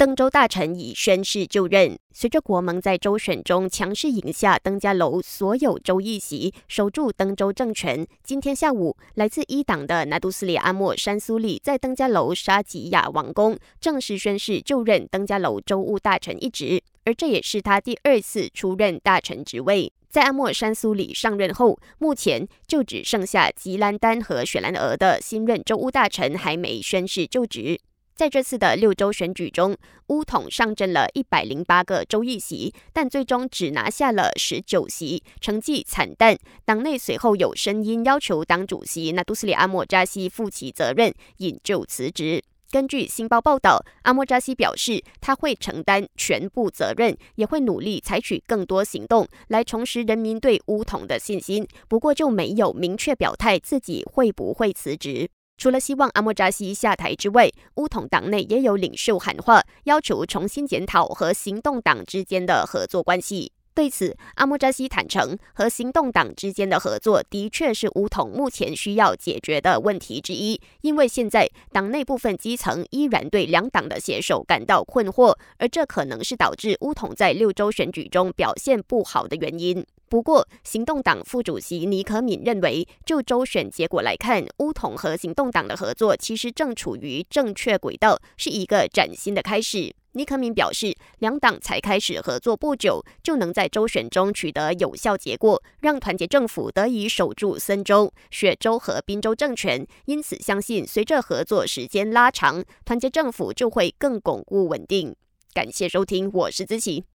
登州大臣已宣誓就任。随着国盟在州选中强势赢下登家楼所有州议席，守住登州政权，今天下午，来自一党的拿督斯里阿莫山苏里在登家楼沙吉亚王宫正式宣誓就任登家楼州务大臣一职，而这也是他第二次出任大臣职位。在阿莫山苏里上任后，目前就只剩下吉兰丹和雪兰莪的新任州务大臣还没宣誓就职。在这次的六州选举中，乌统上阵了一百零八个州议席，但最终只拿下了十九席，成绩惨淡。党内随后有声音要求党主席纳杜斯里阿莫扎西负起责任，引咎辞职。根据《新报》报道，阿莫扎西表示他会承担全部责任，也会努力采取更多行动来重拾人民对乌统的信心。不过就没有明确表态自己会不会辞职。除了希望阿莫扎西下台之外，乌统党内也有领袖喊话，要求重新检讨和行动党之间的合作关系。对此，阿莫扎西坦诚，和行动党之间的合作的确是乌统目前需要解决的问题之一，因为现在党内部分基层依然对两党的携手感到困惑，而这可能是导致乌统在六州选举中表现不好的原因。不过，行动党副主席尼可敏认为，就周选结果来看，乌统和行动党的合作其实正处于正确轨道，是一个崭新的开始。尼可敏表示，两党才开始合作不久，就能在周选中取得有效结果，让团结政府得以守住森州、雪州和滨州政权。因此，相信随着合作时间拉长，团结政府就会更巩固稳定。感谢收听，我是子琪。